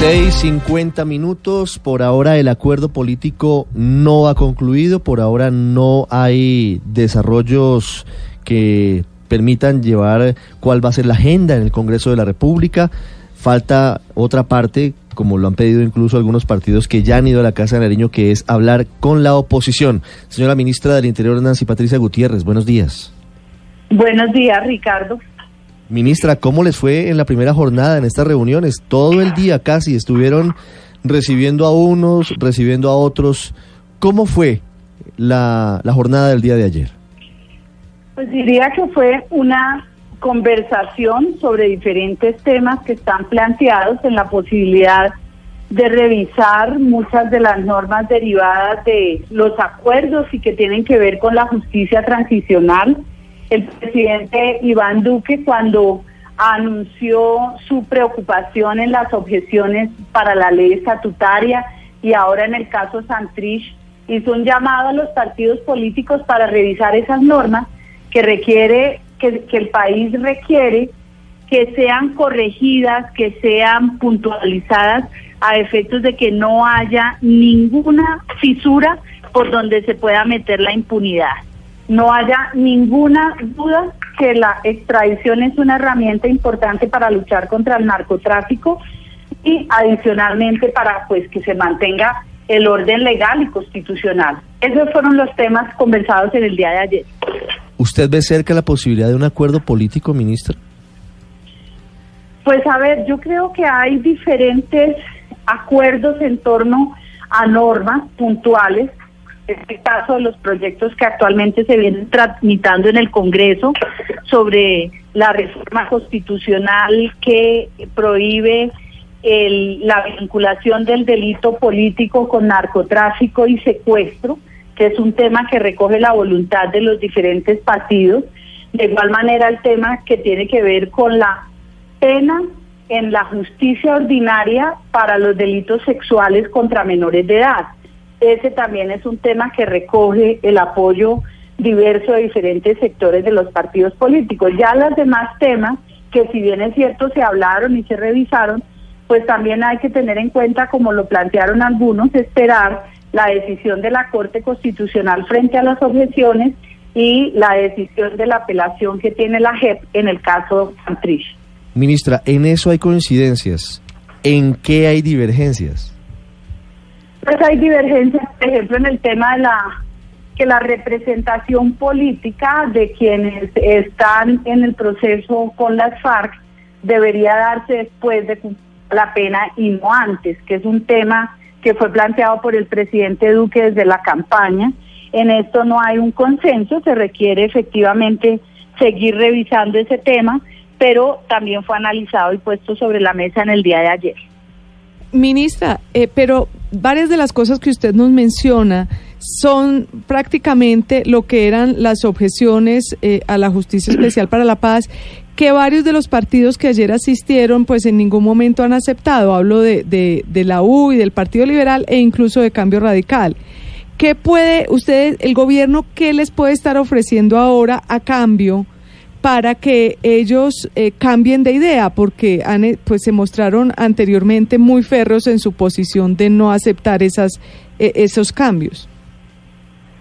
6.50 minutos. Por ahora el acuerdo político no ha concluido. Por ahora no hay desarrollos que permitan llevar cuál va a ser la agenda en el Congreso de la República. Falta otra parte, como lo han pedido incluso algunos partidos que ya han ido a la Casa de Nariño, que es hablar con la oposición. Señora ministra del Interior, Nancy Patricia Gutiérrez, buenos días. Buenos días, Ricardo. Ministra, ¿cómo les fue en la primera jornada en estas reuniones? Todo el día casi estuvieron recibiendo a unos, recibiendo a otros. ¿Cómo fue la, la jornada del día de ayer? Pues diría que fue una conversación sobre diferentes temas que están planteados en la posibilidad de revisar muchas de las normas derivadas de los acuerdos y que tienen que ver con la justicia transicional el presidente Iván Duque cuando anunció su preocupación en las objeciones para la ley estatutaria y ahora en el caso Santrich hizo un llamado a los partidos políticos para revisar esas normas que requiere que, que el país requiere que sean corregidas, que sean puntualizadas a efectos de que no haya ninguna fisura por donde se pueda meter la impunidad no haya ninguna duda que la extradición es una herramienta importante para luchar contra el narcotráfico y adicionalmente para pues que se mantenga el orden legal y constitucional. Esos fueron los temas conversados en el día de ayer. ¿Usted ve cerca la posibilidad de un acuerdo político, ministra? Pues a ver, yo creo que hay diferentes acuerdos en torno a normas puntuales este caso de los proyectos que actualmente se vienen tramitando en el Congreso sobre la reforma constitucional que prohíbe la vinculación del delito político con narcotráfico y secuestro, que es un tema que recoge la voluntad de los diferentes partidos. De igual manera el tema que tiene que ver con la pena en la justicia ordinaria para los delitos sexuales contra menores de edad ese también es un tema que recoge el apoyo diverso de diferentes sectores de los partidos políticos. Ya los demás temas, que si bien es cierto se hablaron y se revisaron, pues también hay que tener en cuenta, como lo plantearon algunos, esperar la decisión de la Corte Constitucional frente a las objeciones y la decisión de la apelación que tiene la JEP en el caso Santrich. Ministra, en eso hay coincidencias. ¿En qué hay divergencias? Pues hay divergencias, por ejemplo, en el tema de la que la representación política de quienes están en el proceso con las FARC debería darse después de la pena y no antes, que es un tema que fue planteado por el presidente Duque desde la campaña. En esto no hay un consenso, se requiere efectivamente seguir revisando ese tema, pero también fue analizado y puesto sobre la mesa en el día de ayer. Ministra, eh, pero varias de las cosas que usted nos menciona son prácticamente lo que eran las objeciones eh, a la Justicia Especial para la Paz que varios de los partidos que ayer asistieron pues en ningún momento han aceptado. Hablo de, de, de la U y del Partido Liberal e incluso de Cambio Radical. ¿Qué puede usted, el gobierno, qué les puede estar ofreciendo ahora a cambio? Para que ellos eh, cambien de idea, porque han, eh, pues se mostraron anteriormente muy ferros en su posición de no aceptar esas, eh, esos cambios.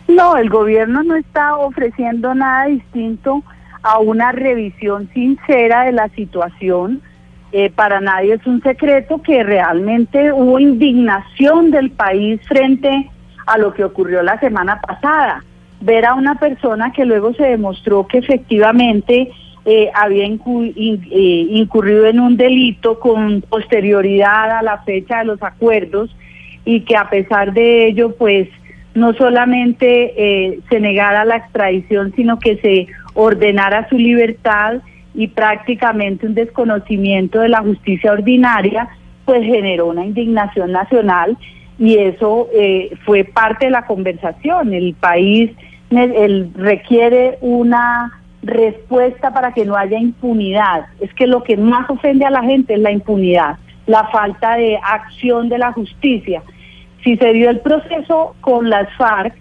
No, el gobierno no está ofreciendo nada distinto a una revisión sincera de la situación. para nadie es un secreto que realmente hubo indignación del país frente a lo que ocurrió la semana pasada ver a una persona que luego se demostró que efectivamente eh, había eh, incurrido en un delito con posterioridad a la fecha de los acuerdos y que a pesar de ello, pues no solamente eh, se negara la extradición, sino que se ordenara su libertad y prácticamente un desconocimiento de la justicia ordinaria, pues generó una indignación nacional y eso fue parte de la conversación. El país el, requiere una respuesta para que no haya impunidad. Es que lo que más ofende a la gente es la impunidad, la falta de acción de la justicia. Si se dio el proceso con las FARC,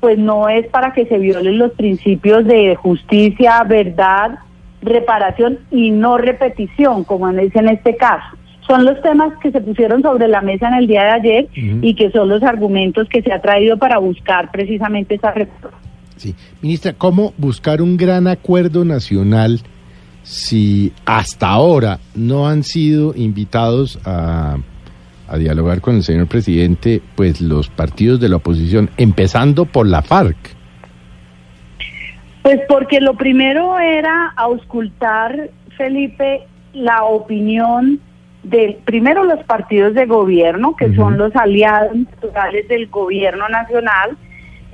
pues no es para que se violen los principios de justicia, verdad, reparación y no repetición, como dice en este caso. Son los temas que se pusieron sobre la mesa en el día de ayer y que son los argumentos que se ha traído para buscar precisamente esa reforma. Sí, ministra, ¿cómo buscar un gran acuerdo nacional si hasta ahora no han sido invitados a, a dialogar con el señor presidente, pues los partidos de la oposición, empezando por la FARC? Pues porque lo primero era auscultar, Felipe, la opinión de primero los partidos de gobierno, que son los aliados naturales del gobierno nacional,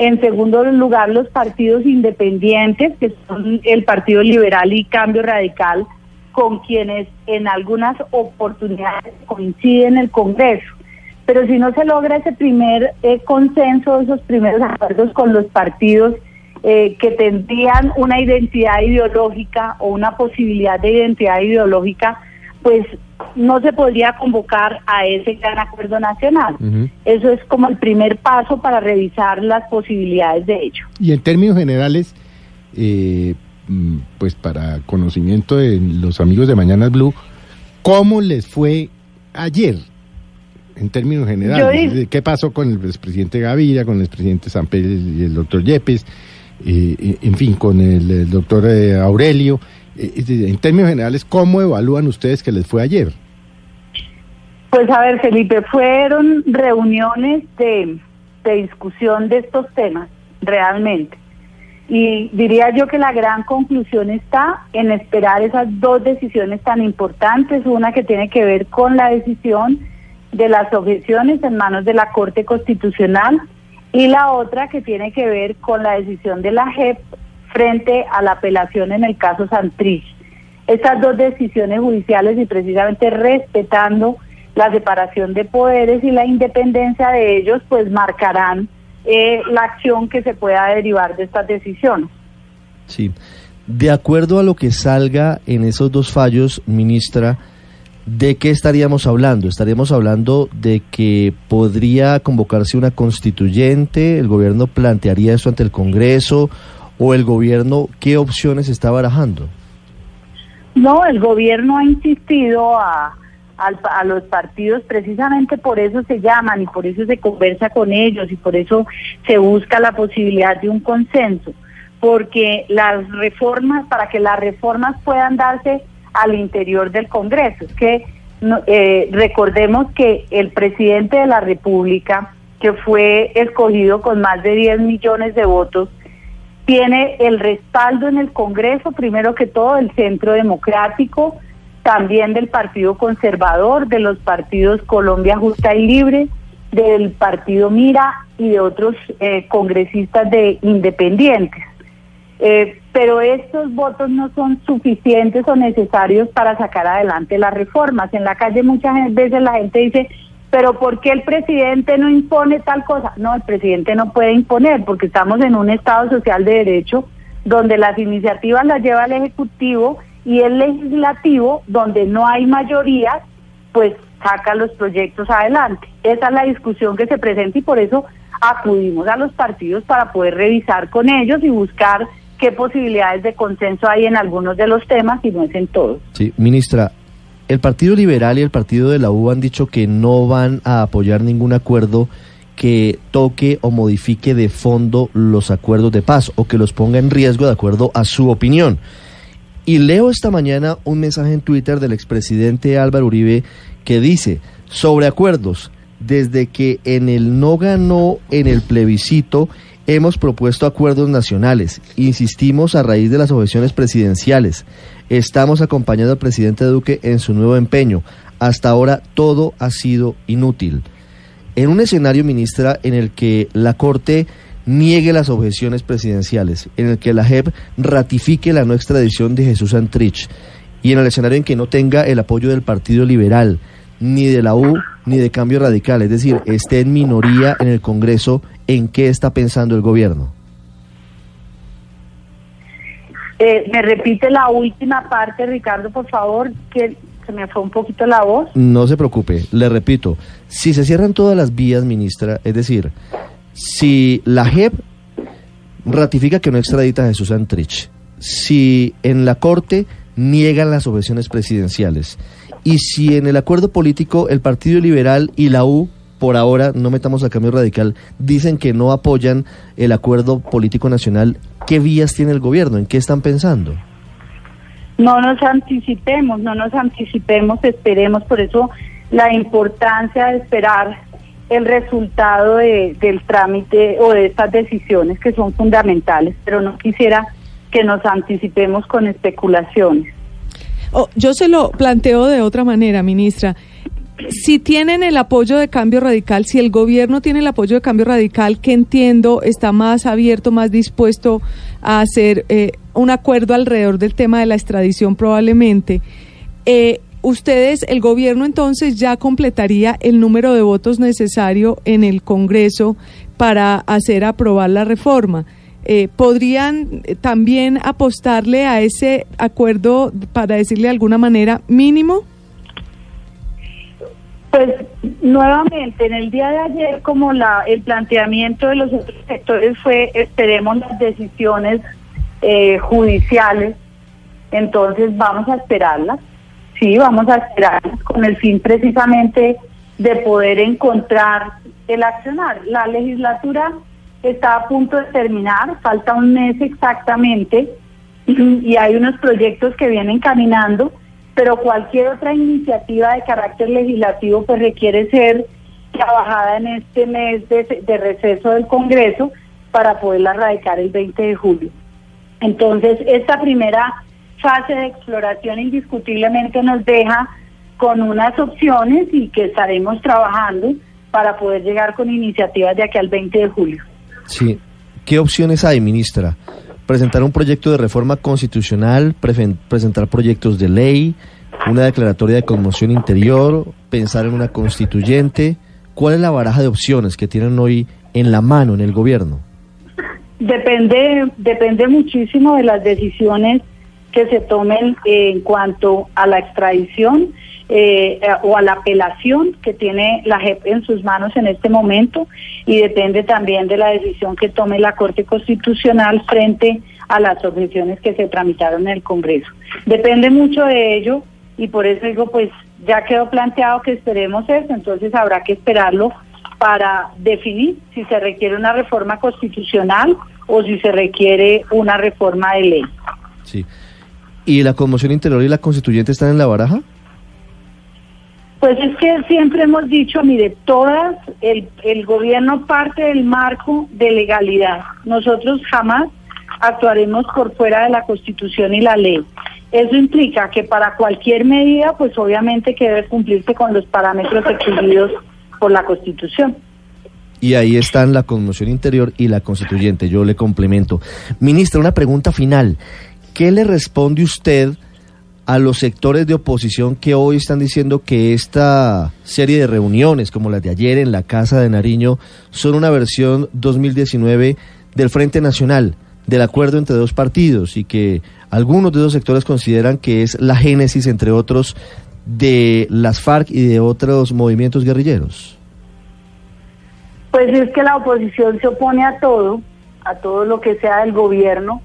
en segundo lugar los partidos independientes, que son el Partido Liberal y Cambio Radical, con quienes en algunas oportunidades coinciden en el Congreso. Pero si no se logra ese primer eh, consenso, esos primeros acuerdos con los partidos eh, que tendrían una identidad ideológica o una posibilidad de identidad ideológica, pues no se podría convocar a ese gran acuerdo nacional. Eso es como el primer paso para revisar las posibilidades de ello. Y en términos generales, eh, mm, pues para conocimiento de los amigos de Mañana Blue, ¿cómo les fue ayer? En términos generales, ¿qué pasó con el expresidente Gaviria, con el expresidente Samper y el doctor Yepes, eh, en fin, con el, doctor eh, Aurelio? en términos generales, ¿cómo evalúan ustedes que les fue ayer? Pues a ver, Felipe, fueron reuniones de, discusión de estos temas, realmente. Y diría yo que la gran conclusión está en esperar esas dos decisiones tan importantes, una que tiene que ver con la decisión de las objeciones en manos de la Corte Constitucional y la otra que tiene que ver con la decisión de la JEP frente a la apelación en el caso Santrich. Estas dos decisiones judiciales y precisamente respetando la separación de poderes y la independencia de ellos, pues marcarán eh, la acción que se pueda derivar de estas decisiones. Sí. De acuerdo a lo que salga en esos dos fallos, ministra, ¿de qué estaríamos hablando? ¿Estaríamos hablando de que podría convocarse una constituyente? ¿El gobierno plantearía eso ante el Congreso? ¿O el gobierno qué opciones está barajando? No, el gobierno ha insistido a a los partidos, precisamente por eso se llaman y por eso se conversa con ellos y por eso se busca la posibilidad de un consenso, porque las reformas, para que las reformas puedan darse al interior del Congreso, es que eh, recordemos que el presidente de la República, que fue escogido con más de 10 millones de votos, tiene el respaldo en el Congreso, primero que todo, el Centro Democrático, también del Partido Conservador, de los partidos Colombia Justa y Libre, del Partido Mira y de otros eh, congresistas de independientes. Eh, pero estos votos no son suficientes o necesarios para sacar adelante las reformas. En la calle muchas veces la gente dice, pero ¿por qué el presidente no impone tal cosa? No, el presidente no puede imponer porque estamos en un Estado social de derecho donde las iniciativas las lleva el Ejecutivo y el legislativo, donde no hay mayoría, pues saca los proyectos adelante. Esa es la discusión que se presenta y por eso acudimos a los partidos para poder revisar con ellos y buscar qué posibilidades de consenso hay en algunos de los temas y no es en todos. Sí, ministra, el Partido Liberal y el Partido de la U han dicho que no van a apoyar ningún acuerdo que toque o modifique de fondo los acuerdos de paz o que los ponga en riesgo de acuerdo a su opinión. Y leo esta mañana un mensaje en Twitter del expresidente Álvaro Uribe que dice, sobre acuerdos, desde que en el no ganó en el plebiscito, hemos propuesto acuerdos nacionales, insistimos a raíz de las objeciones presidenciales, estamos acompañando al presidente Duque en su nuevo empeño, hasta ahora todo ha sido inútil. En un escenario, ministra, en el que la Corte niegue las objeciones presidenciales, en el que la JEP ratifique la no extradición de Jesús Antrich y en el escenario en que no tenga el apoyo del Partido Liberal, ni de la U, ni de Cambio Radical, es decir, esté en minoría en el Congreso, ¿en qué está pensando el gobierno? Eh, me repite la última parte, Ricardo, por favor, que se me fue un poquito la voz. No se preocupe, le repito, si se cierran todas las vías, ministra, es decir, si la JEP ratifica que no extradita a Jesús Antrich, si en la Corte niegan las objeciones presidenciales Y si en el acuerdo político el Partido Liberal y la U, por ahora, no metamos a cambio radical, dicen que no apoyan el acuerdo político nacional, ¿qué vías tiene el gobierno? ¿En qué están pensando? No nos anticipemos, no nos anticipemos, esperemos, por eso la importancia de esperar el resultado del trámite o de estas decisiones que son fundamentales, pero no quisiera que nos anticipemos con especulaciones. Oh, yo se lo planteo de otra manera, ministra. Si tienen el apoyo de cambio radical, si el gobierno tiene el apoyo de cambio radical, que entiendo está más abierto, más dispuesto a hacer eh, un acuerdo alrededor del tema de la extradición probablemente, eh, ustedes, el gobierno entonces ya completaría el número de votos necesario en el Congreso para hacer aprobar la reforma. Eh, ¿Podrían también apostarle a ese acuerdo, para decirle de alguna manera, mínimo? Pues nuevamente, en el día de ayer, como la el planteamiento de los otros sectores fue, esperemos las decisiones eh, judiciales, entonces vamos a esperarlas sí, vamos a esperar con el fin precisamente de poder encontrar el accionar. La legislatura está a punto de terminar, falta un mes exactamente y hay unos proyectos que vienen caminando, pero cualquier otra iniciativa de carácter legislativo pues requiere ser trabajada en este mes de, de receso del Congreso para poderla radicar el 20 de julio. Entonces, esta primera fase de exploración indiscutiblemente nos deja con unas opciones y que estaremos trabajando para poder llegar con iniciativas de aquí al 20 de julio. Sí. ¿Qué opciones hay, ministra? Presentar un proyecto de reforma constitucional, presentar proyectos de ley, una declaratoria de conmoción interior, pensar en una constituyente. ¿Cuál es la baraja de opciones que tienen hoy en la mano en el gobierno? Depende, depende muchísimo de las decisiones que se tomen en cuanto a la extradición eh, o a la apelación que tiene la JEP en sus manos en este momento y depende también de la decisión que tome la Corte Constitucional frente a las objeciones que se tramitaron en el Congreso. Depende mucho de ello y por eso digo, pues ya quedó planteado que esperemos eso, entonces habrá que esperarlo para definir si se requiere una reforma constitucional o si se requiere una reforma de ley. Sí. ¿Y la conmoción interior y la constituyente están en la baraja? Pues es que siempre hemos dicho, mire, todas, el, el gobierno parte del marco de legalidad. Nosotros jamás actuaremos por fuera de la constitución y la ley. Eso implica que para cualquier medida, pues obviamente que debe cumplirse con los parámetros exigidos por la constitución. Y ahí están la conmoción interior y la constituyente. Yo le complemento. Ministra, una pregunta final. ¿Qué le responde usted a los sectores de oposición que hoy están diciendo que esta serie de reuniones, como las de ayer en la Casa de Nariño, son una versión 2019 del Frente Nacional, del acuerdo entre dos partidos, y que algunos de esos sectores consideran que es la génesis, entre otros, de las FARC y de otros movimientos guerrilleros? Pues es que la oposición se opone a todo, a todo lo que sea del gobierno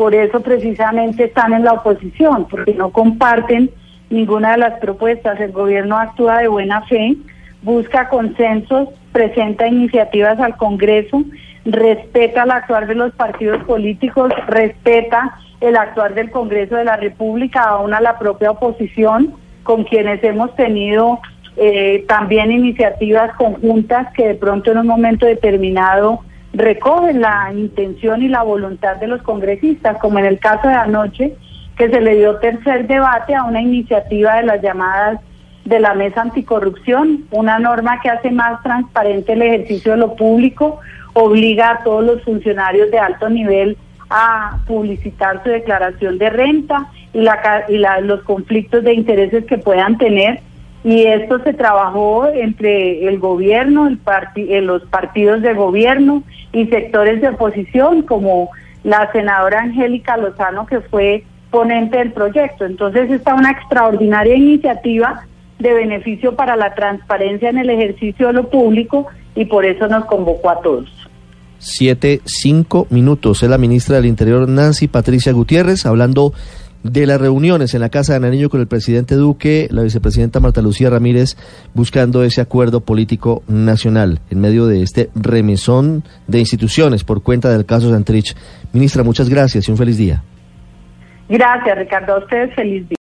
por eso precisamente están en la oposición, porque no comparten ninguna de las propuestas. El gobierno actúa de buena fe, busca consensos, presenta iniciativas al Congreso, respeta el actuar de los partidos políticos, respeta el actuar del Congreso de la República, aún a la propia oposición, con quienes hemos tenido eh, también iniciativas conjuntas que de pronto en un momento determinado recogen la intención y la voluntad de los congresistas, como en el caso de anoche, que se le dio tercer debate a una iniciativa de las llamadas de la Mesa Anticorrupción, una norma que hace más transparente el ejercicio de lo público, obliga a todos los funcionarios de alto nivel a publicitar su declaración de renta y, la, y los conflictos de intereses que puedan tener y esto se trabajó entre el gobierno, el eh, los partidos de gobierno y sectores de oposición, como la senadora Angélica Lozano, que fue ponente del proyecto. Entonces, está una extraordinaria iniciativa de beneficio para la transparencia en el ejercicio de lo público y por eso nos convocó a todos. Siete, cinco minutos. Es la ministra del Interior, Nancy Patricia Gutiérrez, hablando de las reuniones en la Casa de Nariño con el presidente Duque, la vicepresidenta Marta Lucía Ramírez, buscando ese acuerdo político nacional en medio de este remesón de instituciones por cuenta del caso Santrich. Ministra, muchas gracias y un feliz día. Gracias, Ricardo. A ustedes feliz día.